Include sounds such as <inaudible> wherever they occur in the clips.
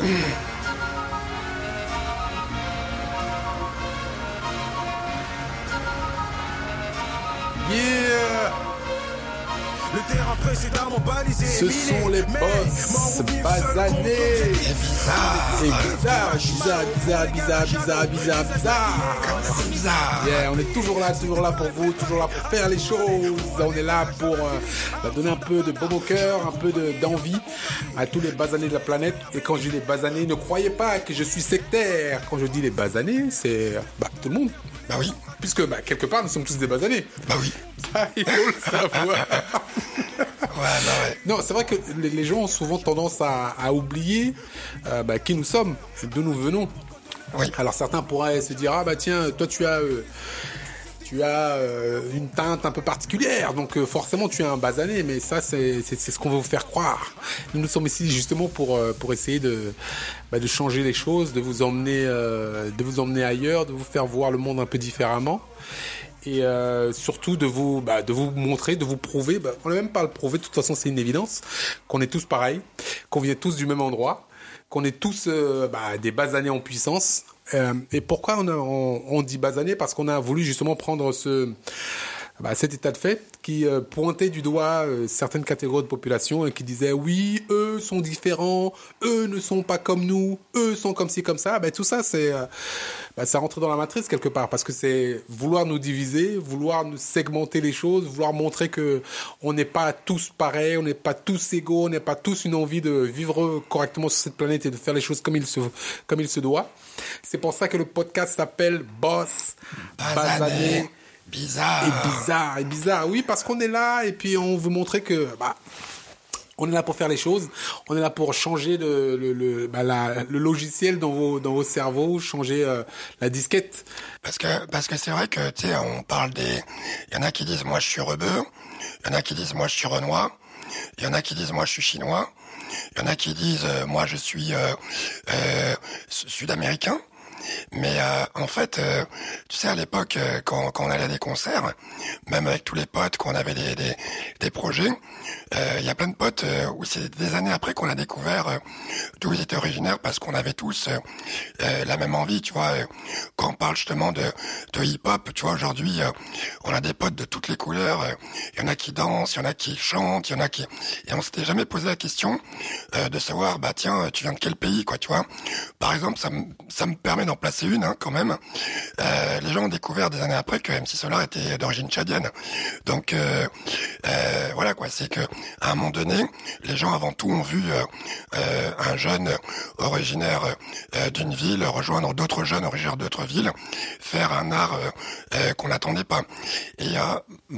Yeah. <clears throat> <clears throat> précédemment balisé. Ce sont les boss basanés Et bizarre bizarre, bizarre, bizarre, bizarre, bizarre, bizarre. Yeah, on est toujours là, toujours là pour vous, toujours là pour faire les choses. On est là pour euh, bah, donner un peu de bon au cœur, un peu de- d'envie à tous les basanés de la planète. Et quand je dis les basanés, ne croyez pas que je suis sectaire. Quand je dis les basanés, c'est bah, tout le monde. Bah oui, Puisque bah, quelque part, nous sommes tous des basanés. bah oui. Ça, il faut le savoir. Ouais, bah ouais. Non, c'est vrai que les, gens ont souvent tendance à, à oublier euh, bah, qui nous sommes, d'où nous venons. Oui. Alors certains pourraient se dire ah bah tiens, toi tu as euh, tu as euh, une teinte un peu particulière, donc euh, forcément tu es un basané, mais ça c'est ce qu'on veut vous faire croire. Nous nous sommes ici justement pour pour essayer de bah, de changer les choses, de vous emmener de vous emmener ailleurs, de vous faire voir le monde un peu différemment. Et euh, surtout de vous, bah, de vous montrer, de vous prouver, bah, on n'a même pas le prouver, de toute façon c'est une évidence, qu'on est tous pareils, qu'on vient tous du même endroit, qu'on est tous euh, bah, des basanés en puissance. Euh, et pourquoi on, a, on, on dit basanés? Parce qu'on a voulu justement prendre ce, bah, cet état de fait qui euh, pointait du doigt euh, certaines catégories de population et qui disait oui, eux sont différents, eux ne sont pas comme nous, eux sont comme ci, comme ça. Ben, tout ça, c'est euh, bah, ça rentre dans la matrice quelque part parce que c'est vouloir nous diviser, vouloir nous segmenter les choses, vouloir montrer que on n'est pas tous pareils, on n'est pas tous égaux, on n'est pas tous une envie de vivre correctement sur cette planète et de faire les choses comme il se, comme il se doit. C'est pour ça que le podcast s'appelle Boss Basané. Bizarre. et bizarre, et bizarre. Oui, parce qu'on est là et puis on veut montrer que bah, on est là pour faire les choses. On est là pour changer le, le, le, bah, la- le logiciel dans vos, dans vos cerveaux, changer euh, la disquette. Parce que parce que c'est vrai que tu sais on parle des il y en a qui disent moi je suis rebeu, il y en a qui disent moi je suis renois, il y en a qui disent moi je suis chinois, il y en a qui disent euh, moi je suis euh, euh, su- sud-américain. Mais euh, en fait, euh, tu sais, à l'époque, euh, quand, quand on allait à des concerts, même avec tous les potes, quand on avait des, des, des projets, euh, il y a plein de potes euh, où c'est des années après qu'on a découvert euh, d'où ils étaient originaires parce qu'on avait tous la même envie, tu vois. quand on parle justement de, de hip-hop, tu vois, aujourd'hui, on a des potes de toutes les couleurs. Il y en a qui dansent, il y en a qui chantent, il y en a qui... Et on s'était jamais posé la question de savoir, bah tiens, tu viens de quel pays, quoi, tu vois. Par exemple, ça me, ça me permet d'en placer une, hein, quand même. Euh, les gens ont découvert des années après que MC Solar était d'origine tchadienne. Donc, euh, euh, voilà, quoi, c'est que à un moment donné, les gens avant tout ont vu un jeune originaire d'une ville rejoindre d'autres jeunes originaires d'autres villes, faire un art qu'on n'attendait pas. Et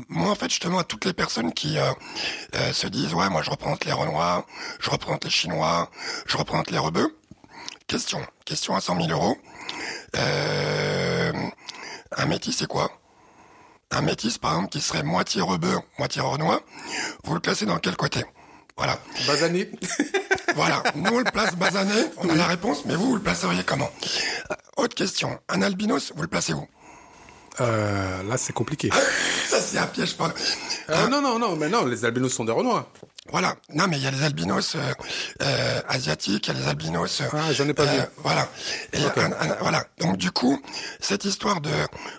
moi, en fait, justement, à toutes les personnes qui se disent, ouais, moi, je représente les Renois, je représente les Chinois, je représente les Rebeux. Question, question à 100 000 euros. Euh, un métis, c'est quoi? Un métis, par exemple, qui serait moitié rebeu, moitié renois, vous le classez dans quel côté? Voilà. Basané. <laughs> Voilà. Nous, on le place basané, on a la réponse, mais vous, vous le placeriez comment? Autre question. Un albinos, vous le placez où? Euh, là, c'est compliqué. <laughs> Ça, c'est un piège, pardon. Euh, non, non, non, mais non, les albinos sont des renois. Voilà. Non, mais il y a les albinos euh, euh, asiatiques, il y a les albinos. euh, Ah, j'en ai pas vu. Voilà. Et un- un- voilà. Donc du coup, cette histoire de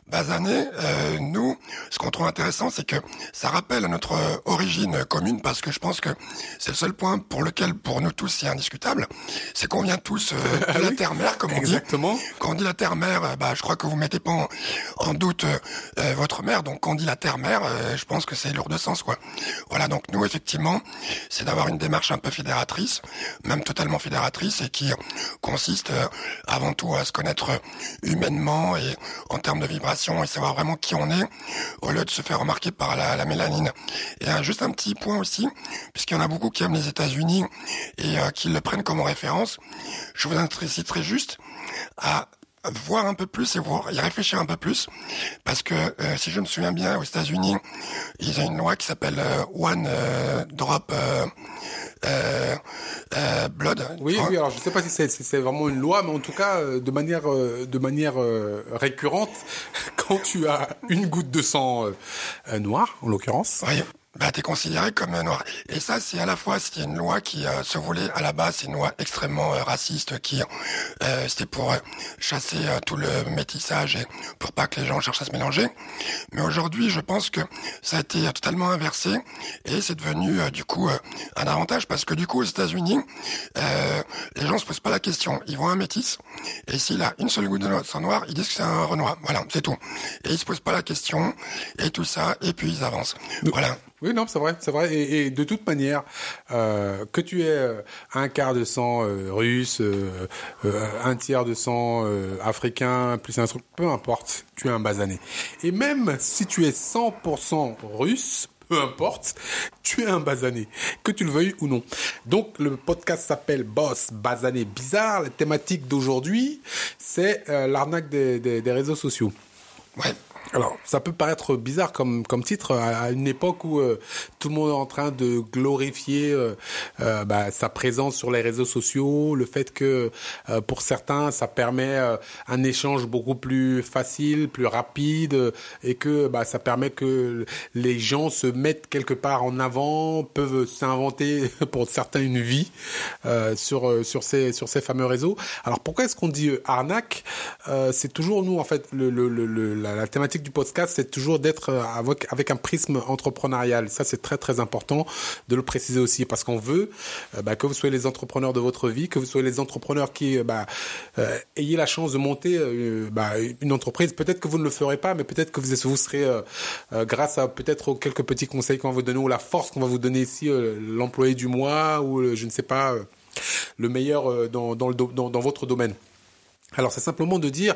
basané, euh, nous, ce qu'on trouve intéressant, c'est que ça rappelle à notre euh, origine commune, parce que je pense que c'est le seul point pour lequel, pour nous tous, c'est indiscutable, c'est qu'on vient tous euh, <laughs> de la terre-mère, comme on dit. Exactement. Quand on dit la terre-mère, euh, bah, je crois que vous mettez pas en, en doute euh, euh, votre mère. Donc, quand on dit la terre-mère, euh, je pense que c'est lourd de sens, quoi. Voilà. Donc, nous, effectivement, c'est d'avoir une démarche un peu fédératrice, même totalement fédératrice, et qui consiste euh, avant tout à se connaître humainement et en termes de vibration et savoir vraiment qui on est, au lieu de se faire remarquer par la, la mélanine. Et euh, juste un petit point aussi, puisqu'il y en a beaucoup qui aiment les États-Unis et euh, qui le prennent comme référence, je vous inciterai juste à voir un peu plus et voir, y réfléchir un peu plus parce que euh, si je me souviens bien aux États-Unis ils ont une loi qui s'appelle euh, One euh, Drop euh, euh, Blood Oui, oui. Alors, je sais pas si c'est si c'est vraiment une loi, mais en tout cas, euh, de manière euh, de manière euh, récurrente, <laughs> quand tu as une goutte de sang noir, en l'occurrence, Oui. Bah, t'es considéré comme noir. Et ça, c'est à la fois, c'était une loi qui euh, se voulait à la base, c'est une loi extrêmement euh, raciste qui, euh, c'était pour chasser tout le métissage et pour pas que les gens cherchent à se mélanger. Mais aujourd'hui, je pense que ça a été totalement inversé et c'est devenu du coup un avantage parce que du coup, aux États-Unis, les gens se posent pas la question. Ils vont un métis et s'il a une seule goutte de sang noir, ils disent que c'est un Renoir. Voilà, c'est tout. Et ils se posent pas la question et tout ça et puis ils avancent. Voilà. Oui, non, c'est vrai, c'est vrai. Et, de toute manière, euh, que tu aies euh, un quart de sang euh, russe, un tiers de sang africain, plus un truc, peu importe, tu es un basané. Et même si tu es 100% russe, peu importe, tu es un basané, que tu le veuilles ou non. Donc le podcast s'appelle Boss Basané Bizarre. La thématique d'aujourd'hui, c'est l'arnaque des, des réseaux sociaux. Ouais. Alors, ça peut paraître bizarre comme, comme titre à une époque où euh, tout le monde est en train de glorifier euh, euh, bah, sa présence sur les réseaux sociaux, le fait que pour certains ça permet un échange beaucoup plus facile, plus rapide, et que bah, ça permet que les gens se mettent quelque part en avant, peuvent s'inventer <laughs> pour certains une vie sur sur ces sur ces fameux réseaux. Alors pourquoi est-ce qu'on dit arnaque? C'est toujours nous en fait le, le, le la thématique du podcast, c'est toujours d'être euh, avec, un prisme entrepreneurial. Ça, c'est très très important de le préciser aussi parce qu'on veut euh, bah, que vous soyez les entrepreneurs de votre vie, que vous soyez les entrepreneurs qui euh, bah, ayez la chance de monter bah, une entreprise. Peut-être que vous ne le ferez pas, mais peut-être que vous, vous serez grâce à peut-être quelques petits conseils qu'on va vous donner ou la force qu'on va vous donner ici, l'employé du mois ou je ne sais pas le meilleur dans, dans, le, dans, dans votre domaine. Alors c'est simplement de dire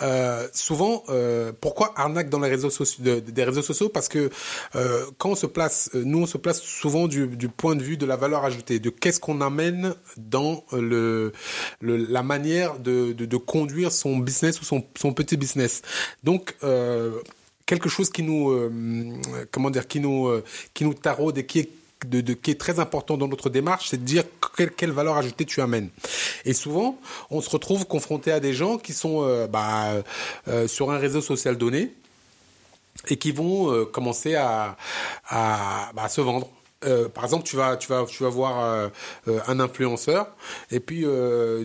euh, souvent euh, pourquoi arnaque dans les réseaux sociaux des réseaux sociaux? Parce que euh, quand on se place nous on se place souvent du, point de vue de la valeur ajoutée de qu'est-ce qu'on amène dans le, le, la manière de, de, conduire son business ou son, son petit business. Donc quelque chose qui nous comment dire qui nous qui nous taraude et qui est de, qui est très important dans notre démarche, c'est de dire quelle, valeur ajoutée tu amènes. Et souvent, on se retrouve confronté à des gens qui sont euh, bah, euh, sur un réseau social donné et qui vont euh, commencer bah, à se vendre euh, par exemple, tu vas, tu vas, tu vas voir euh, euh, un influenceur et puis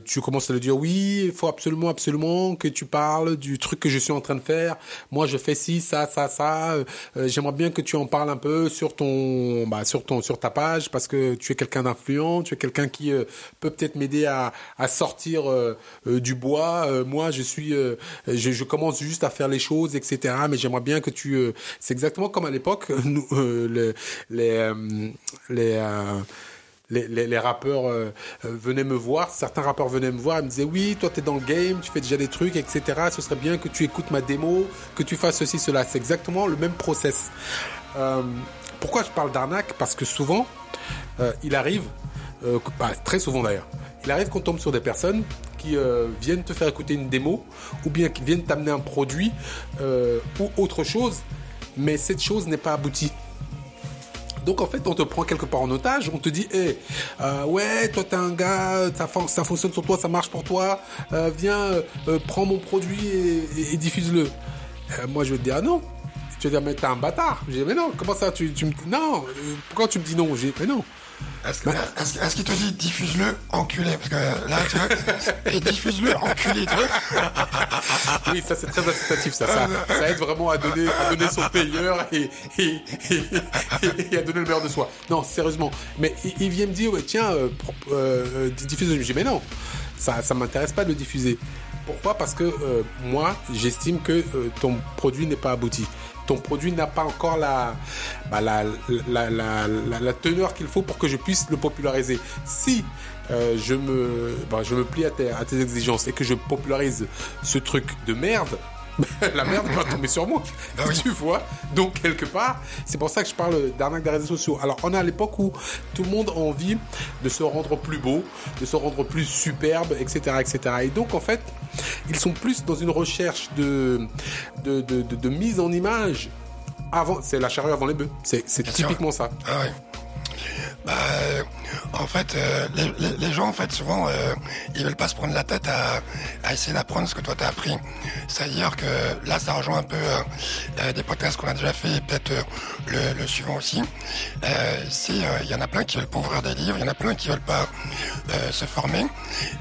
tu commences à lui dire oui, il faut absolument, absolument que tu parles du truc que je suis en train de faire. Moi, je fais ci, ça, ça, ça. J'aimerais bien que tu en parles un peu sur ton, bah, sur ton, sur ta page parce que tu es quelqu'un d'influent, tu es quelqu'un qui peut peut-être m'aider à, à sortir du bois. moi, je suis, je, je, commence juste à faire les choses, etc. Mais j'aimerais bien que tu, c'est exactement comme à l'époque, <laughs> nous, les, les euh, les, rappeurs euh, euh, venaient me voir, certains rappeurs venaient me voir, ils me disaient oui, toi tu es dans le game, tu fais déjà des trucs, etc. Ce serait bien que tu écoutes ma démo, que tu fasses ceci, cela. C'est exactement le même process. pourquoi je parle d'arnaque? Parce que souvent, il arrive, bah, très souvent d'ailleurs, il arrive qu'on tombe sur des personnes qui viennent te faire écouter une démo ou bien qui viennent t'amener un produit ou autre chose, mais cette chose n'est pas aboutie. Donc en fait, on te prend quelque part en otage, on te dit, hé, euh, ouais, toi t'es un gars, ça, ça, fonctionne sur toi, ça marche pour toi, euh, viens, euh, prends mon produit et, diffuse-le. moi je vais te dire, ah non. Tu vas dire, mais t'es un bâtard. Je dis, mais non, comment ça, tu, tu me... Non, pourquoi tu me dis non? J'ai mais non. Est-ce qu'il te dit diffuse-le, enculé? Parce que là, tu vois, <laughs> et diffuse-le, enculé, tu vois <laughs> Oui, ça c'est très incitatif, ça. Ça, aide vraiment à donner, à donner son payeur et, à donner le meilleur de soi. Non, sérieusement. Mais il, vient me dire, tiens, euh, euh, diffuse-le. Je dis, mais non, ça ça m'intéresse pas de le diffuser. Pourquoi? Parce que euh, moi, j'estime que ton produit n'est pas abouti ton produit n'a pas encore la, bah, la, la, la, la, teneur qu'il faut pour que je puisse le populariser. Si euh, je, me, bah, je me plie à tes, à tes exigences et que je popularise ce truc de merde, <laughs> la merde va tomber sur moi. Ah tu vois Donc, quelque part, c'est pour ça que je parle d'arnaque des réseaux sociaux. Alors, on est à l'époque où tout le monde a envie de se rendre plus beau, de se rendre plus superbe, etc., etc. Et donc, en fait, ils sont plus dans une recherche de, de, de, de, mise en image avant. C'est la charrue avant les bœufs. C'est typiquement ça. Ah bah, euh, en fait, euh, les, les- gens, en fait, souvent, euh, ils veulent pas se prendre la tête à, à essayer d'apprendre ce que toi t'as appris. C'est-à-dire que là, ça rejoint un peu euh, euh, des podcasts qu'on a déjà fait, et peut-être euh, le, le suivant aussi. C'est, il y en a plein qui veulent pas ouvrir des livres, il y en a plein qui veulent pas se former.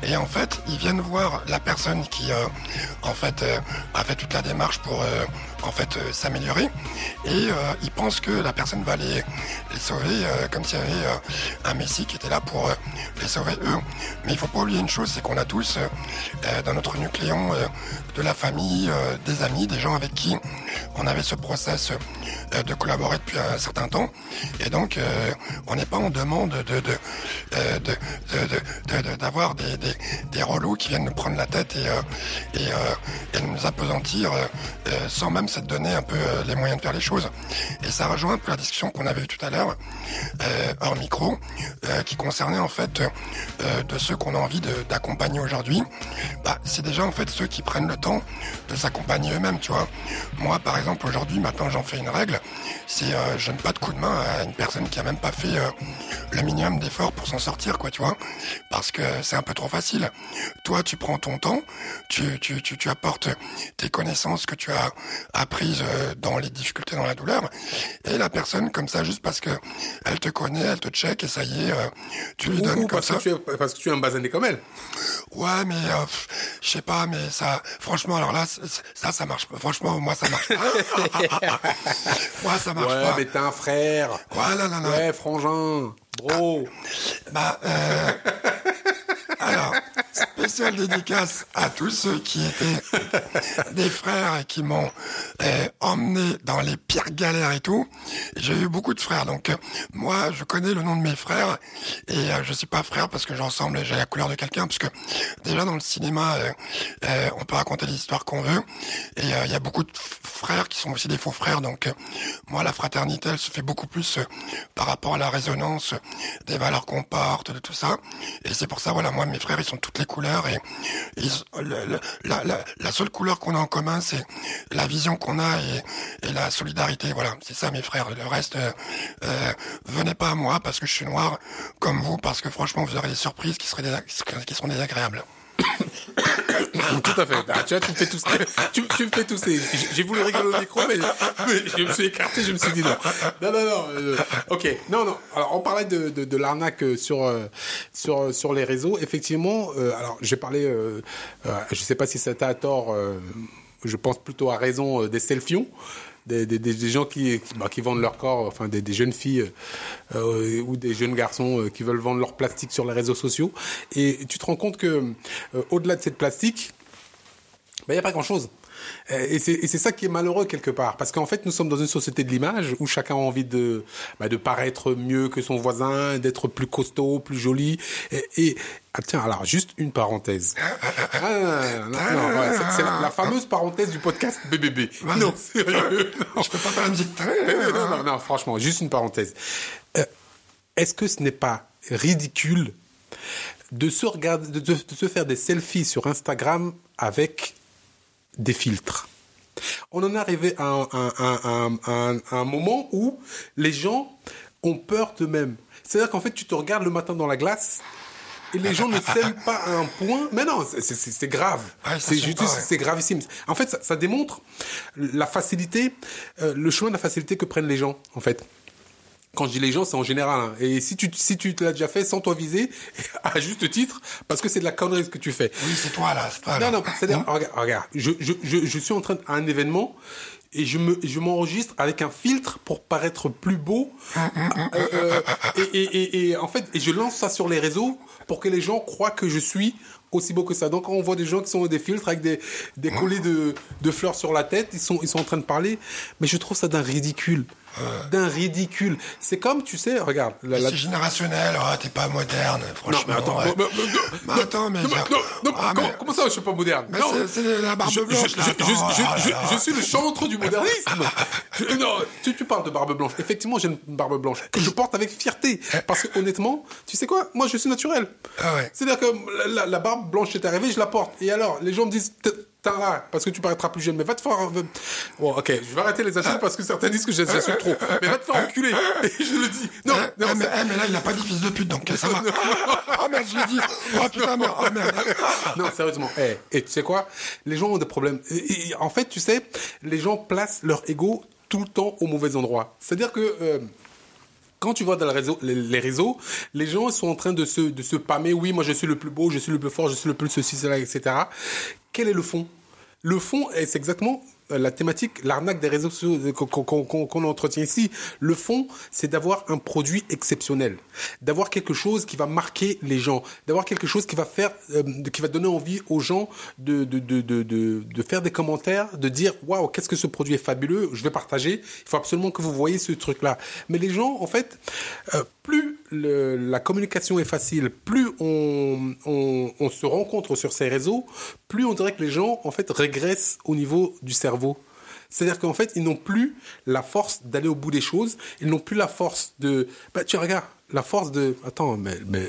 Et en fait, ils viennent voir la personne qui, en fait, a fait toute la démarche pour, en fait, euh, s'améliorer. Et euh, ils pensent que la personne va les, sauver, euh, comme s'il y avait un Messie qui était là pour les sauver eux. Mais il faut pas oublier une chose, c'est qu'on a tous dans notre nucléon de la famille, des amis, des gens avec qui on avait ce process de collaborer depuis un certain temps. Et donc, on n'est pas en demande de d'avoir des, des relous qui viennent nous prendre la tête et et, et nous apesantir euh, euh, même se donner un peu euh, les moyens de faire les choses. Et ça rejoint un peu la discussion qu'on avait eue tout à l'heure euh, hors micro, euh, qui concernait en fait de ceux qu'on a envie de- d'accompagner aujourd'hui. Bah, c'est déjà en fait ceux qui prennent le temps de s'accompagner eux-mêmes, tu vois. Moi, par exemple, aujourd'hui, maintenant, j'en fais une règle, c'est je donne pas de coup de main à une personne qui a même pas fait le minimum d'efforts pour s'en sortir, quoi, tu vois. Parce que c'est un peu trop facile. Toi, tu prends ton temps, tu, tu, tu apportes tes connaissances que tu as apprises euh, dans les difficultés, dans la douleur, et la personne, comme ça, juste parce que elle te connaît, elle te check, et ça y est, euh, tu lui donnes comme parce, ça. que tu es, parce que tu es un basané comme elle. Ouais, mais euh, je sais pas, mais ça, franchement, alors là, ça, ça marche pas. Franchement, moi, ça marche pas. <laughs> moi, ça marche Ouais, pas. mais t'es un frère. Ouais, non, non, non. Ouais, frangin. Bro. Bah, euh, <laughs> alors, spéciale dédicace à tous ceux qui étaient des frères et qui m'ont euh, emmené dans les pires galères et tout. J'ai eu beaucoup de frères, donc euh, moi, je connais le nom de mes frères et euh, je suis pas frère parce que je ressemble et j'ai la couleur de quelqu'un, parce que déjà dans le cinéma, euh, on peut raconter l'histoire qu'on veut et il y a beaucoup de frères qui sont aussi des faux frères, donc moi, la fraternité, elle se fait beaucoup plus par rapport à la résonance des valeurs qu'on porte, de tout ça. Et c'est pour ça, voilà, moi, mes frères, ils sont toutes les couleurs et, la, seule couleur qu'on a en commun, c'est la vision qu'on a et, la solidarité. Voilà, c'est ça, mes frères. Le reste, euh, euh, venez pas à moi parce que je suis noir comme vous, parce que franchement, vous aurez des surprises qui seraient qui seront désagréables. <coughs> Tout à fait. Ah, tu vois, tu me fais tous, tu, me fais tous ces, j'ai- voulu rigoler au micro, mais, je me suis écarté, je me suis dit non. Non, non, non. euh, ok. Non, non. Alors, on parlait de, de, l'arnaque euh, sur, euh, sur, sur les réseaux. Effectivement, alors, j'ai parlé, euh, je sais pas si c'était à tort, je pense plutôt à raison des selfions. Des, gens bah, qui vendent leur corps, enfin des, jeunes filles euh, ou des jeunes garçons euh, qui veulent vendre leur plastique sur les réseaux sociaux. Et tu te rends compte que euh, au-delà de cette plastique, il n'y a pas grand-chose. Euh, Et c'est ça qui est malheureux quelque part, parce qu'en fait nous sommes dans une société de l'image où chacun a envie de bah, de paraître mieux que son voisin, d'être plus costaud, plus joli. Et, et- ah, tiens, alors juste une parenthèse. Ah, ouais, c'est- la, la fameuse parenthèse du podcast BBB. Non, sérieux. <laughs> Non. Je peux pas faire une petite... Non, non, non, franchement, juste une parenthèse. Euh, Est-ce que ce n'est pas ridicule de se, regarder, de, de- de se faire des selfies sur Instagram avec des filtres On en est arrivé à un, moment où les gens ont peur d'eux-mêmes. C'est-à-dire qu'en fait, tu te regardes le matin dans la glace et les gens ne <laughs> s'aiment pas à un point. Mais non, c'est- grave. Ouais, c'est juste- ouais. c'est gravissime. En fait, ça, ça démontre la facilité, euh, le chemin de la facilité que prennent les gens, en fait. Quand je dis les gens, c'est en général. hein. Et si tu si tu te l'as déjà fait sans toi viser, <laughs> à juste titre, parce que c'est de la connerie ce que tu fais. Oui, c'est toi, là. c'est là. Non, non, c'est-à-dire, regarde, regarde, je, je, je, je suis en train à un événement et je me, je m'enregistre avec un filtre pour paraître plus beau. Euh, euh, et, et, et, et en fait, et je lance ça sur les réseaux pour que les gens croient que je suis aussi beau que ça. Donc, quand on voit des gens qui sont des filtres avec des, des collets de, de fleurs sur la tête, ils sont, ils sont en train de parler. Mais je trouve ça d'un ridicule. D'un ridicule. C'est comme, tu sais, regarde. la- la- C'est générationnel, ah, t'es pas moderne, Non, franchement. mais attends, ouais. non, Mais attends, mais non, je- non, non, Ah, comment, ça, je suis pas moderne? Mais Non. c'est- la barbe je, blanche, je- là, attends, oh suis le chantre du modernisme. Non, tu, tu parles de barbe blanche. Effectivement, j'ai une barbe blanche que je porte avec fierté. Parce que honnêtement, tu sais quoi? Moi, je suis naturel. Ah ouais. C'est-à-dire que la barbe blanche est arrivée, je la porte. Et alors, les gens me disent, parce que tu paraîtras plus jeune, mais va te faire. Bon, ok, je vais arrêter les insultes parce que certains disent que j'insulte trop. Mais va te faire enculer. Et je le dis. Non, Eh, non, eh, mais, eh, mais là, il a pas dit fils de pute, donc ça va. oh merde, je l'ai dit. Oh putain, merde. Oh merde. non, sérieusement. Et tu sais quoi? Les gens ont des problèmes. Et- et en fait, tu sais, les gens placent leur ego tout le temps au mauvais endroit. C'est-à-dire que euh, quand tu vois dans les, réseaux, les gens sont en train de se, de se pâmer. Oui, moi je suis le plus beau, je suis le plus fort, je suis le plus ceci, cela, etc. Quel est le fond? Le fond, et c'est exactement la thématique, l'arnaque des réseaux sociaux euh, qu'on entretient ici. Le fond, c'est d'avoir un produit exceptionnel, d'avoir quelque chose qui va marquer les gens, d'avoir quelque chose qui va faire, euh, qui va donner envie aux gens de faire des commentaires, de dire waouh qu'est-ce que ce produit est fabuleux, je vais partager. Il faut absolument que vous voyez ce truc-là. Mais les gens, en fait, euh, plus la communication est facile, plus on, on, on se rencontre sur ces réseaux, plus on dirait que les gens, en fait, régressent au niveau du cerveau. C'est-à-dire qu'en fait, ils n'ont plus la force d'aller au bout des choses, ils n'ont plus la force de... Bah, tu regardes, la force de... Attends, mais, mais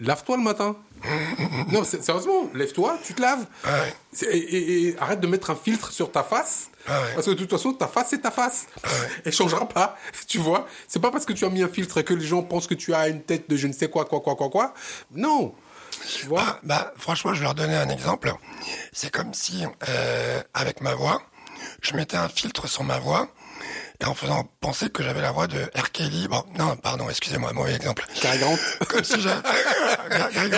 lave-toi le matin. <laughs> non, sérieusement, lève-toi, tu te laves. Ouais. C'est- Et, et- et arrête de mettre un filtre sur ta face. Ah ouais. Parce que de toute façon, ta face, c'est ta face. Elle changera pas. <laughs> Tu vois C'est pas parce que tu as mis un filtre que les gens pensent que tu as une tête de je ne sais quoi, quoi, quoi, quoi, quoi. Non. Tu vois Ah, bah, franchement, je vais leur donner un exemple. C'est comme si, euh, avec ma voix, je mettais un filtre sur ma voix et en faisant penser que j'avais la voix de R. Kelly. Bon, non, pardon, excusez-moi, mauvais exemple. Cary Grant. Comme si j'avais...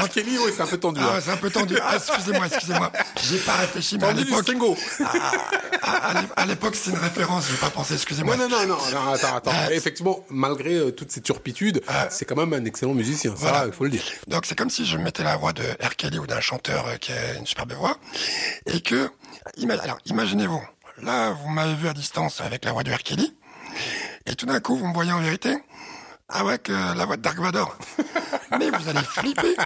R. Kelly, oui, c'est un peu tendu. Ah, hein. c'est un peu tendu. Ah, excusez-moi, excusez-moi. J'ai pas réfléchi, mais à Tendu du l'époque, Stingo. à, à à l'époque, c'est une référence. J'ai pas pensé, excusez-moi. Non, non, non, non, non, attends, attends. Ah, Effectivement, malgré euh, toutes ces turpitudes, c'est quand même un excellent musicien, ça, Voilà. il faut le dire. Donc c'est comme si je mettais la voix de R. Kelly ou d'un chanteur euh, qui a une superbe voix et que, alors imaginez-vous, là vous m'avez vu à distance avec la voix de R. Kelly et tout d'un coup vous me voyez en vérité, ouais que la voix de Dark Vador. <laughs> mais vous allez flipper,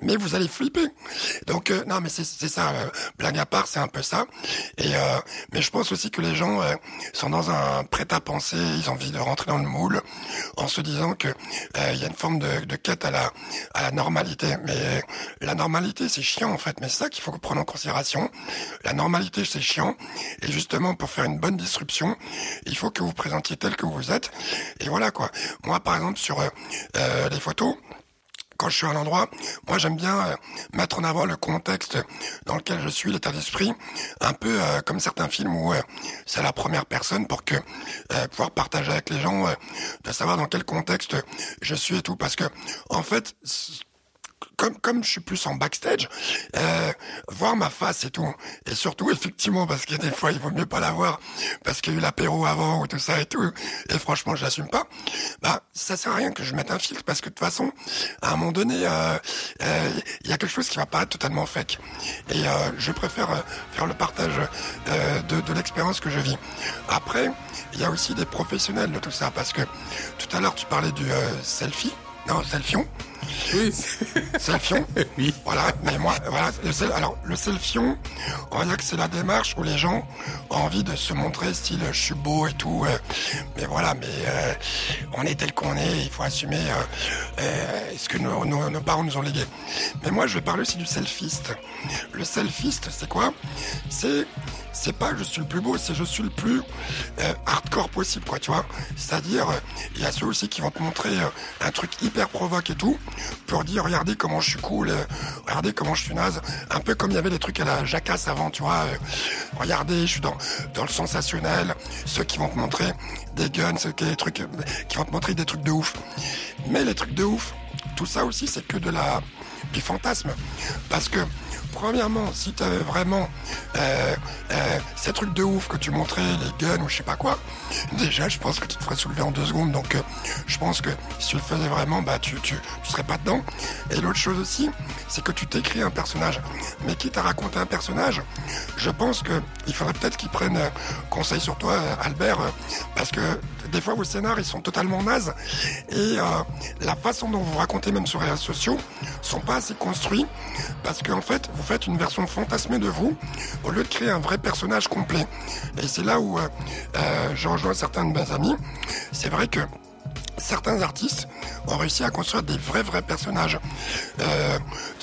mais vous allez flipper. Donc euh, non mais c'est ça, euh, blague à part c'est un peu ça. Et euh, mais je pense aussi que les gens euh, sont dans un prêt-à-penser, ils ont envie de rentrer dans le moule en se disant que euh, il y a une forme de, de quête à la à la normalité. Mais la normalité c'est chiant en fait, mais c'est ça qu'il faut prendre en considération. La normalité c'est chiant et justement pour faire une bonne disruption, il faut que vous présentiez tel que vous êtes. Et voilà quoi. Moi par exemple sur euh, euh, les photos quand je suis à un endroit, moi j'aime bien euh, mettre en avant le contexte dans lequel je suis, l'état d'esprit, un peu euh, comme certains films où euh, c'est la première personne pour que pouvoir partager avec les gens, de savoir dans quel contexte je suis et tout, parce que en fait. Comme, comme je suis plus en backstage, euh, voir ma face et tout, et surtout effectivement parce que des fois il vaut mieux pas la voir parce qu'il y a eu l'apéro avant ou tout ça et tout, et franchement je l'assume pas. Bah ça sert à rien que je mette un filtre parce que de toute façon à un moment donné euh, euh, il y a quelque chose qui va paraître totalement fake et euh, je préfère euh, faire le partage euh, de, de l'expérience que je vis. Après il y a aussi des professionnels de tout ça parce que tout à l'heure tu parlais du euh, selfie, non selfion. Oui, <laughs> Selfion Oui. Voilà, mais moi, voilà, le alors le selfion, on va dire que c'est la démarche où les gens ont envie de se montrer style je suis beau et tout, euh, mais voilà, mais euh, on est tel qu'on est, il faut assumer euh, euh, ce que nos, nos- nos parents nous ont légué. Mais moi, je vais parler aussi du selfiste. Le selfiste, c'est quoi? C'est c'est pas je suis le plus beau, c'est je suis le plus euh, hardcore possible, quoi, tu vois. C'est-à-dire, euh, il y a ceux aussi qui vont te montrer euh, un truc hyper provoque et tout, pour dire regardez comment je suis cool, euh, regardez comment je suis naze, un peu comme il y avait des trucs à la jacasse avant, tu vois. regardez, je suis dans dans le sensationnel. Ceux qui vont te montrer des guns, ceux qui, des trucs, qui vont te montrer des trucs de ouf. Mais les trucs de ouf, tout ça aussi, c'est que de la du fantasme, parce que Premièrement, si tu avais vraiment euh, euh, ces trucs de ouf que tu montrais, les guns ou je sais pas quoi, déjà je pense que tu te ferais soulever en deux secondes. Donc euh, je pense que si tu le faisais vraiment, bah tu, tu, tu serais pas dedans. Et l'autre chose aussi, c'est que tu t'écris un personnage. Mais quitte à raconter un personnage, je pense que il faudrait peut-être qu'ils prennent conseil sur toi, Albert, parce que des fois vos scénars ils sont totalement nazes. Et euh, la façon dont vous racontez même sur les réseaux sociaux sont pas assez construits. Parce qu'en fait vous faites une version fantasmée de vous au lieu de créer un vrai personnage complet. Et c'est là où euh, euh, je rejoins certains de mes amis. C'est vrai que certains artistes ont réussi à construire des vrais vrais personnages. Euh,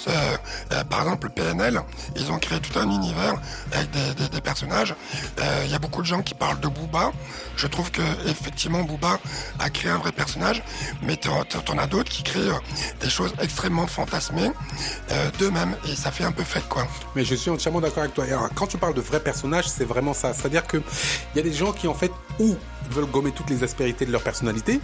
euh, par exemple, PNL, ils ont créé tout un univers avec des, personnages. Euh, il y a beaucoup de gens qui parlent de Booba. Je trouve que effectivement Booba a créé un vrai personnage, mais t'en as d'autres qui créent des choses extrêmement fantasmées d'eux-mêmes et ça fait un peu fête quoi. Mais je suis entièrement d'accord avec toi. quand tu parles de vrais personnages, c'est vraiment ça. C'est-à-dire que il y a des gens qui en fait ou veulent gommer toutes les aspérités de leur personnalité,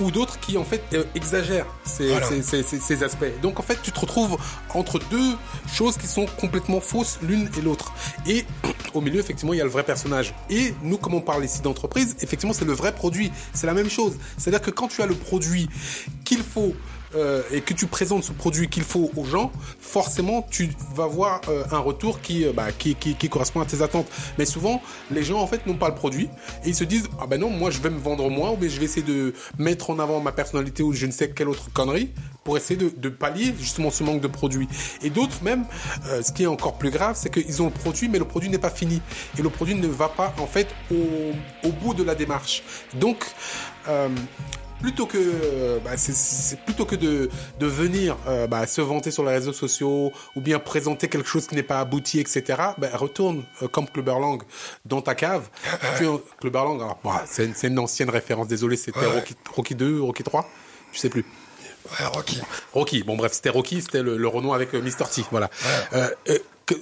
ou d'autres qui en fait euh, exagèrent ces, ces, aspects. Donc en fait, tu te retrouves entre deux choses qui sont complètement fausses l'une et l'autre. Et <clears throat> au milieu, effectivement, il y a le vrai personnage. Et nous, comme on parle ici d'entreprise, effectivement, c'est le vrai produit. C'est la même chose. C'est-à-dire que quand tu as le produit qu'il faut euh, et que tu présentes ce produit qu'il faut aux gens, forcément tu vas voir euh, un retour qui, euh, bah, qui, qui, qui, correspond à tes attentes. Mais souvent, les gens en fait n'ont pas le produit et ils se disent ah ben non, moi je vais me vendre moi ou bien je vais essayer de mettre en avant ma personnalité ou je ne sais quelle autre connerie pour essayer de, de pallier justement ce manque de produit. Et d'autres même, ce qui est encore plus grave, c'est qu'ils ont le produit mais le produit n'est pas fini et le produit ne va pas en fait au, au bout de la démarche. Donc plutôt que euh, bah, c'est plutôt que de, de venir euh, bah, se vanter sur les réseaux sociaux ou bien présenter quelque chose qui n'est pas abouti, etc. Bah, retourne euh, comme Clubberlang dans ta cave. <laughs> tu Clubberlang, alors bah, c'est une, une, ancienne référence. Désolé, c'était Rocky, Rocky 2, Rocky 3, je sais plus. Ouais, Rocky. Rocky. Bon bref, c'était Rocky, c'était le, le Renault avec Mr T. Voilà.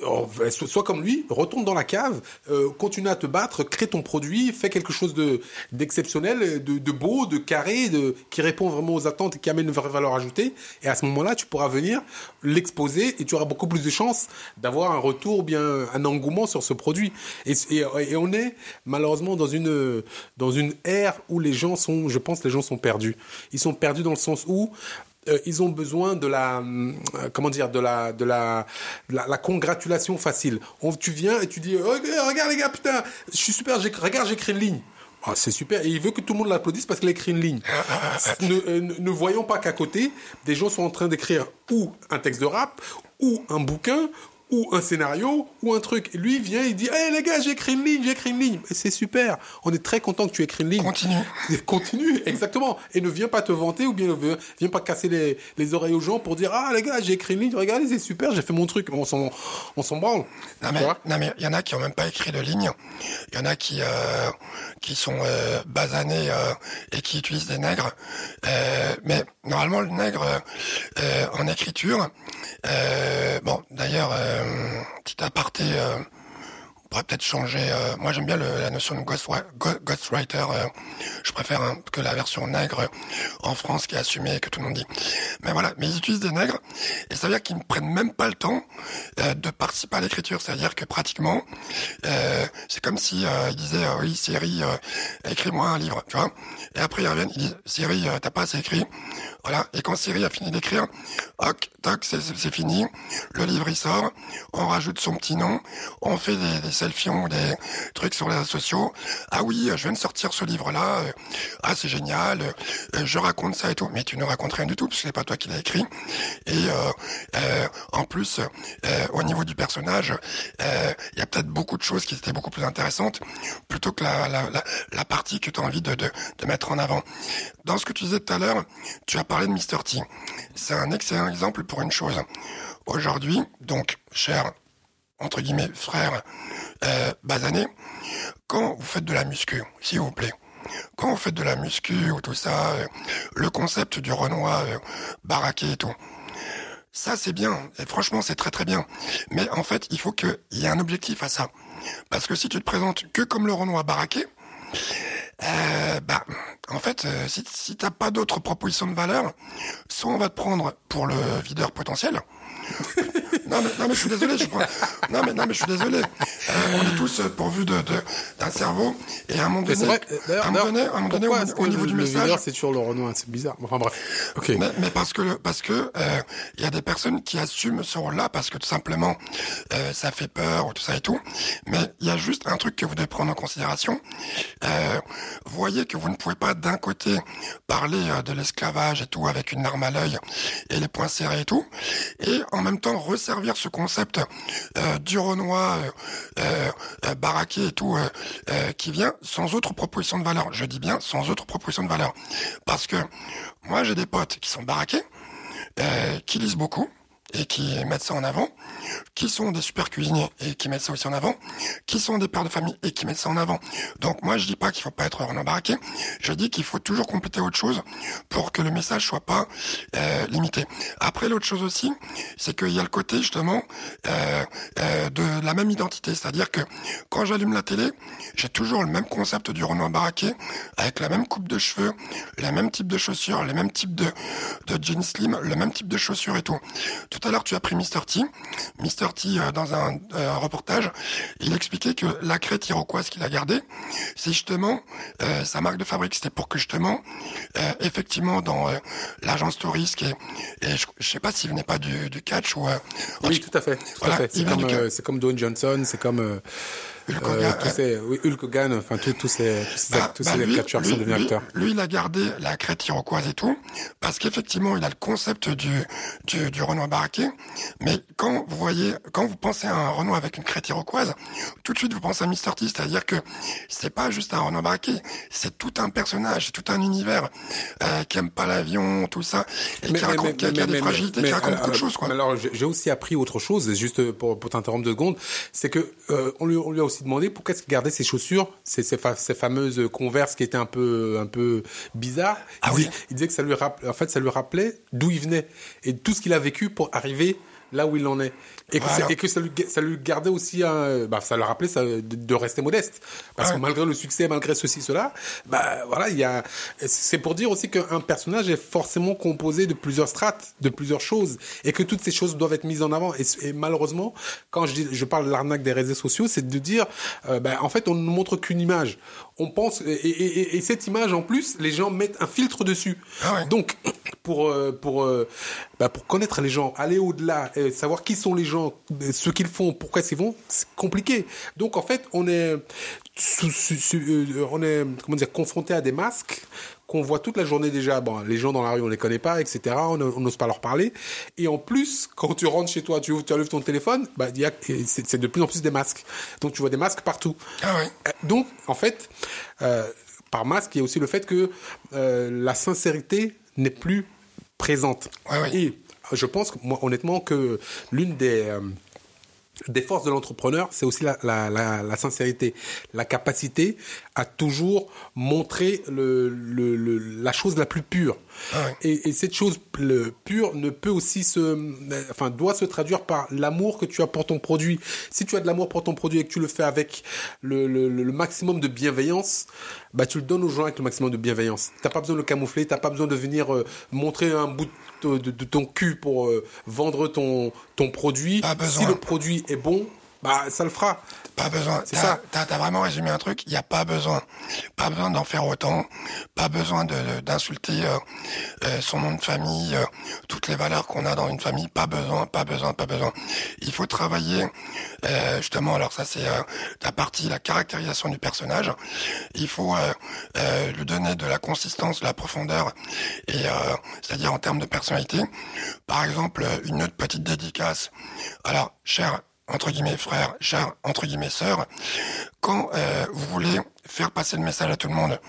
Oh, soit comme lui, retourne dans la cave, euh, continue à te battre, crée ton produit, fais quelque chose de d'exceptionnel, de, de, beau, de carré, de qui répond vraiment aux attentes et qui amène une vraie valeur ajoutée. Et à ce moment-là, tu pourras venir l'exposer et tu auras beaucoup plus de chances d'avoir un retour, bien un engouement sur ce produit. Et, et, et, on est malheureusement dans une dans une ère où les gens sont, je pense, les gens sont perdus. Ils sont perdus dans le sens où euh, ils ont besoin de la euh, comment dire de la de la la, congratulation facile. On, tu viens et tu dis regarde les gars putain je suis super regarde j'écris une ligne. Ah, c'est super. Et il veut que tout le monde l'applaudisse parce qu'il a écrit une ligne. <laughs> ne, euh, ne, voyons pas qu'à côté, des gens sont en train d'écrire ou un texte de rap, ou un bouquin, ou un scénario ou un truc. Et lui vient, il dit, hé les gars, j'ai écrit une ligne, j'ai écrit une ligne. c'est super. On est très content que tu écrit une ligne. Continue. <laughs> Continue, exactement. Et ne viens pas te vanter ou bien ne viens pas casser les, les oreilles aux gens pour dire, ah les gars, j'ai écrit une ligne, regardez, c'est super, j'ai fait mon truc. On s'en, on s'en branle. Non mais, non mais, il y en a qui ont même pas écrit de ligne. Il y en a qui, euh, qui sont euh, basanés euh, et qui utilisent des nègres. Euh, mais normalement, le nègre en écriture, bon, d'ailleurs euh, petit aparté, euh, on pourrait peut-être changer. Euh, moi, j'aime bien la notion de ghostwriter. Je préfère hein, que la version nègre en France qui est assumée, que tout le monde dit. Mais voilà, mais ils utilisent des nègres et ça veut dire qu'ils ne prennent même pas le temps de participer à l'écriture. C'est-à-dire que pratiquement, c'est comme si ils disaient oui Siri, écris-moi un livre, tu vois. Et après ils reviennent, ils disent Siri, t'as pas assez écrit. Voilà. Et quand Siri a fini d'écrire, ok, toc, c'est fini. Le livre il sort. On rajoute son petit nom. On fait des, selfies ou des trucs sur les sociaux. Ah oui, je viens de sortir ce livre-là. Ah c'est génial. Je raconte ça et tout. Mais tu ne racontes rien du tout parce que c'est pas toi qui l'as écrit. Et euh, euh, en plus, euh, au niveau du personnage, il y a peut-être beaucoup de choses qui étaient beaucoup plus intéressantes plutôt que la, partie que tu as envie de, de, de mettre en avant. Dans ce que tu disais tout à l'heure, tu as parlé de Mr. T. C'est un excellent exemple pour une chose. Aujourd'hui, donc, cher, entre guillemets, frère euh, basané, quand vous faites de la muscu, s'il vous plaît, quand vous faites de la muscu ou tout ça, euh, le concept du Renoir euh, baraqué tout, ça c'est bien, et franchement c'est très très bien. Mais en fait, il faut qu'il y ait un objectif à ça. Parce que si tu te présentes que comme le Renoir baraqué, euh, bah, en fait, euh, si, si t'as pas d'autres propositions de valeur, soit on va te prendre pour le videur potentiel, non, mais, non, mais je suis désolé. Je crois... Non, mais, non, mais je suis désolé. Euh, on est tous pourvus de, d'un cerveau. Et à un moment donné, vrai, à un moment donné, à un moment donné au, niveau du message. c'est toujours le Renault, hein, c'est bizarre. Enfin bref. Ok. Mais, mais parce que, parce que, euh, il y a des personnes qui assument ce rôle-là parce que tout simplement, euh, ça fait peur ou tout ça et tout. Mais il y a juste un truc que vous devez prendre en considération. Euh, voyez que vous ne pouvez pas d'un côté parler euh, de l'esclavage et tout avec une arme à l'œil et les poings serrés et tout, et en même temps resservir servir ce concept euh, du Renoir, euh, euh, baraqué et tout, qui vient sans autre proposition de valeur. Je dis bien sans autre proposition de valeur. Parce que moi, j'ai des potes qui sont baraqués, qui lisent beaucoup, et qui mettent ça en avant, qui sont des super cuisiniers et qui mettent ça aussi en avant, qui sont des pères de famille et qui mettent ça en avant. Donc moi je dis pas qu'il faut pas être en baraqué, je dis qu'il faut toujours compléter autre chose pour que le message soit pas euh, limité. Après l'autre chose aussi, c'est qu'il y a le côté justement euh, euh, de la même identité, c'est-à-dire que quand j'allume la télé, j'ai toujours le même concept du Renoir baraqué, avec la même coupe de cheveux, le même type de chaussures, les mêmes types de, de jeans slim, le même type de chaussures et tout. Tout à l'heure, tu as pris Mr. T. Mr. T, euh, dans un, euh, reportage, il expliquait que la crête iroquoise qu'il a gardée, c'est justement euh, sa marque de fabrique. C'était pour que justement, effectivement, dans l'agence touriste, et, et je, ne sais pas s'il venait pas du, du catch ou... oui, tout à fait. C'est comme, c'est comme Dwayne Johnson, c'est comme... Hulk Hogan, euh, tous ces, oui, Hulk Hogan, enfin tous tous ces tous bah, tous bah ces lui, catcheurs qui sont devenus acteurs. Lui, il a gardé la crête iroquoise et tout, parce qu'effectivement, il a le concept du du, du Renoir baraqué. Mais quand vous voyez, quand vous pensez à un Renoir avec une crête iroquoise, tout de suite vous pensez à Mr. T, c'est-à-dire que c'est pas juste un Renoir baraqué, c'est tout un personnage, c'est tout un univers euh, qui aime pas l'avion, tout ça, et qui raconte, qui, a des fragilités, qui raconte beaucoup de choses. Quoi. Alors j'ai aussi appris autre chose, juste pour, pour t'interrompre deux secondes, c'est que euh, on lui on lui a aussi demandé pourquoi est-ce qu'il gardait ses chaussures, ces, ces, fameuses converses qui étaient un peu, un peu bizarres? Ah il, oui. il disait que ça lui rappelait, en fait, ça lui rappelait d'où il venait et tout ce qu'il a vécu pour arriver là où il en est. Et que, et que ça, lui, ça lui gardait aussi un, bah, ça le rappelait ça, de, rester modeste. Parce que malgré le succès, malgré ceci, cela, bah, voilà, il y a, c'est pour dire aussi qu'un personnage est forcément composé de plusieurs strates, de plusieurs choses, et que toutes ces choses doivent être mises en avant. Et, malheureusement, quand je dis, je parle de l'arnaque des réseaux sociaux, c'est de dire, euh, bah, en fait, on ne montre qu'une image. On pense, et, et, cette image, en plus, les gens mettent un filtre dessus. Ah Donc, <clears throat> pour, euh, pour, euh, bah, pour connaître les gens, aller au-delà, savoir qui sont les gens, ce qu'ils font, pourquoi ils vont, c'est compliqué. Donc en fait, on est, euh, on est comment dire, confronté à des masques qu'on voit toute la journée déjà. Bon, les gens dans la rue, on les connaît pas, etc. On n'ose pas leur parler. Et en plus, quand tu rentres chez toi, tu ouvres, tu allumes ton téléphone, bah, c'est de plus en plus des masques. Donc tu vois des masques partout. Ah euh, donc en fait, euh, par masque, il y a aussi le fait que la sincérité n'est plus présente. Et je pense, moi, honnêtement, que l'une des euh, des forces de l'entrepreneur, c'est aussi la, la, la, la, sincérité, la capacité à toujours montrer le, le, le la chose la plus pure. Ah et, et, cette chose pure ne peut aussi se, enfin, doit se traduire par l'amour que tu as pour ton produit. Si tu as de l'amour pour ton produit et que tu le fais avec le, le, le maximum de bienveillance, bah, tu le donnes aux gens avec le maximum de bienveillance. T'as pas besoin de le camoufler, t'as pas besoin de venir euh, montrer un bout de, de, de ton cul pour euh, vendre ton, ton produit. Si le produit est bon, bah, ça le fera. Pas besoin. C'est ça. T'as as vraiment résumé un truc? Il n'y a pas besoin. Pas besoin d'en faire autant. Pas besoin d'insulter euh, euh, son nom de famille, euh, toutes les valeurs qu'on a dans une famille. Pas besoin. Pas besoin. Pas besoin. Il faut travailler justement. Alors ça c'est la partie la caractérisation du personnage. Il faut lui donner de la consistance, de la profondeur et c'est-à-dire en termes de personnalité. Par exemple, une autre petite dédicace. Alors, cher entre guillemets frères, chers entre guillemets sœurs, quand euh, vous voulez faire passer le message à tout le monde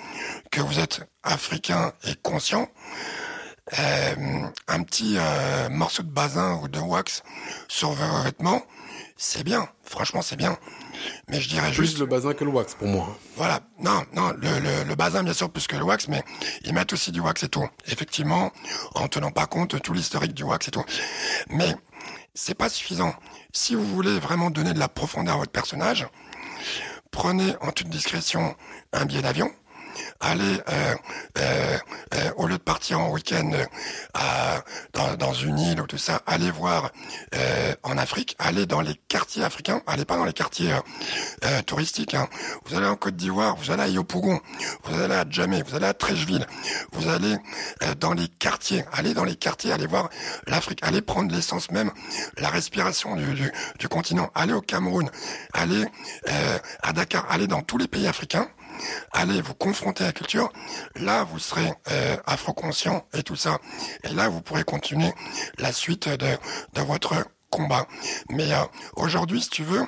que vous êtes africain et conscient, euh, un petit euh, morceau de basin ou de wax sur vos vêtements, c'est bien. Franchement, c'est bien. Mais je dirais plus juste... le basin que le wax pour moi. Voilà. Non, non, le, le, le, basin bien sûr plus que le wax, mais ils mettent aussi du wax et tout. Effectivement, en tenant pas compte tout l'historique du wax et tout. Mais c'est pas suffisant. Si vous voulez vraiment donner de la profondeur à votre personnage, prenez en toute discrétion un billet d'avion, allez, euh, euh, euh, au lieu de partir en week-end dans, une île ou tout ça, allez voir en Afrique, allez dans les quartiers africains, allez pas dans les quartiers touristiques. Hein. Vous allez en Côte d'Ivoire, vous allez à Yopougon, vous allez à Djamé, vous allez à Trècheville, vous allez dans les quartiers, allez dans les quartiers, allez voir l'Afrique, allez prendre l'essence même, la respiration du, continent, allez au Cameroun, allez à Dakar, allez dans tous les pays africains allez vous confronter à la culture, là vous serez euh, afro-conscient et tout ça. Et là vous pourrez continuer la suite de, de votre combat. Mais euh, aujourd'hui, si tu veux,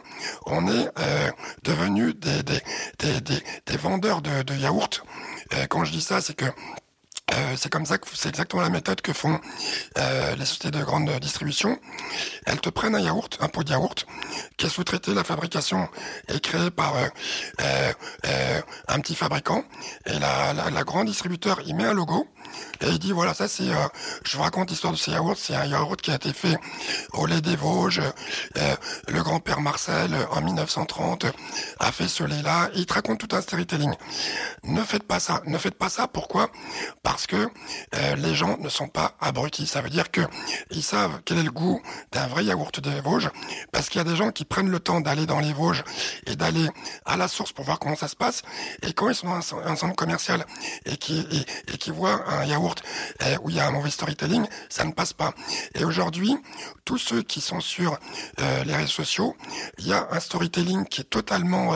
on est euh, devenu des, des, des, des, vendeurs de, de yaourts. Euh, quand je dis ça, c'est que euh, c'est comme ça que c'est exactement la méthode que font euh, les sociétés de grande distribution. Elles te prennent un yaourt, un pot de yaourt, qui est sous-traité, la fabrication est créée par euh, un petit fabricant, et la, la, grande distributeur il met un logo, et il dit voilà ça c'est, je vous raconte l'histoire de ce yaourt, c'est un yaourt qui a été fait au lait des Vosges, le grand-père Marcel en 1930 a fait ce lait-là, il te raconte tout un storytelling. Ne faites pas ça, ne faites pas ça, pourquoi? Parce que euh, les gens ne sont pas abrutis. Ça veut dire que ils savent quel est le goût d'un vrai yaourt des Vosges, parce qu'il y a des gens qui prennent le temps d'aller dans les Vosges et d'aller à la source pour voir comment ça se passe. Et quand ils sont dans un, centre commercial et qui et, qui voient un yaourt euh, où il y a un mauvais storytelling, ça ne passe pas. Et aujourd'hui, tous ceux qui sont sur euh, les réseaux sociaux, il y a un storytelling qui est totalement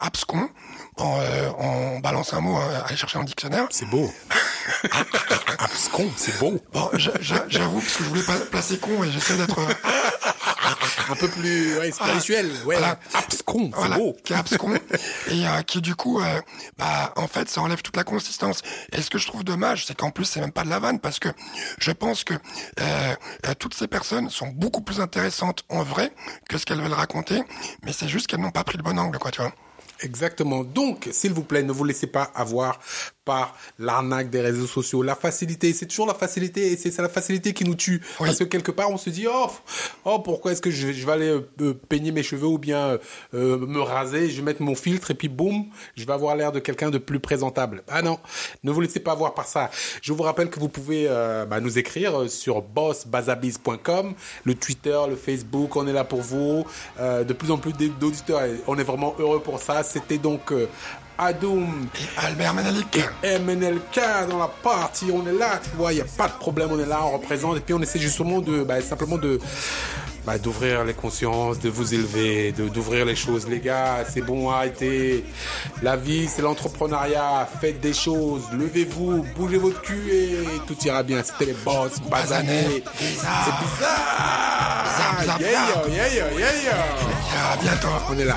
abscon on, euh, on balance un mot, euh, aller chercher un dictionnaire. C'est beau. Abscon, c'est beau. Bon, j'avoue parce que je voulais pas placer con et j'essaie d'être euh, un peu plus ouais, spirituel. Ouais, voilà. abscon, c'est voilà, beau. Qui est abscon et euh, qui du coup, euh, bah en fait, ça enlève toute la consistance. Et ce que je trouve dommage, c'est qu'en plus, c'est même pas de la vanne parce que je pense que euh, toutes ces personnes sont beaucoup plus intéressantes en vrai que ce qu'elles veulent raconter, mais c'est juste qu'elles n'ont pas pris le bon angle, quoi, tu vois. Exactement. Donc, s'il vous plaît, ne vous laissez pas avoir par l'arnaque des réseaux sociaux. La facilité, c'est toujours la facilité et c'est la facilité qui nous tue. Parce que quelque part, on se dit, oh, oh pourquoi est-ce que je, vais aller euh, peigner mes cheveux ou bien euh, me raser, je vais mettre mon filtre et puis boum, je vais avoir l'air de quelqu'un de plus présentable. Ah non, ne vous laissez pas avoir par ça. Je vous rappelle que vous pouvez euh, bah, nous écrire sur bossbazabiz.com, le Twitter, le Facebook, on est là pour vous. de plus en plus d'auditeurs, on est vraiment heureux pour ça. C'était donc Adoum. Albert Menelik. Et MNLK dans la partie. On est là, tu vois, il n'y a pas de problème, on est là, on représente. Et puis on essaie justement de, bah, simplement de, bah, d'ouvrir les consciences, de vous élever, de, d'ouvrir les choses. Les gars, c'est bon, arrêtez. La vie, c'est l'entrepreneuriat. Faites des choses. Levez-vous, bougez votre cul et tout ira bien. C'était les boss, basanés. C'est bizarre. Bizarre, bizarre, yeah, yeah, yeah, yo. À bientôt. On est là.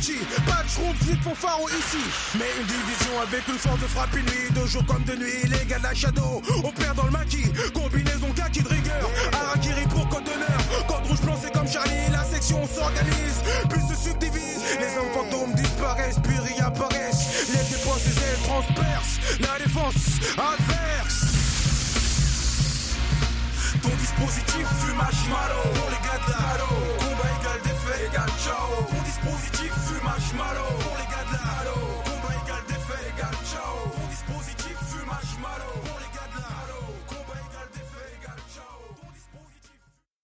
Pas de flûte pour pharo ici. Mais une division avec une force de frappe nuit, de jour comme de nuit. Les gars de la shadow, on perd dans le maquis. Combinaison kaki de rigueur. Arakiri pour code d'honneur. Code rouge blanc, c'est comme Charlie. La section s'organise, puis se subdivise. Les hommes fantômes disparaissent, puis réapparaissent. Les dépenses, les ailes transpercent. La défense adverse. Ton dispositif fume marshmallow pour les gars de Combat égal défait égal ciao. Ton dispositif fume marshmallow pour les gars de la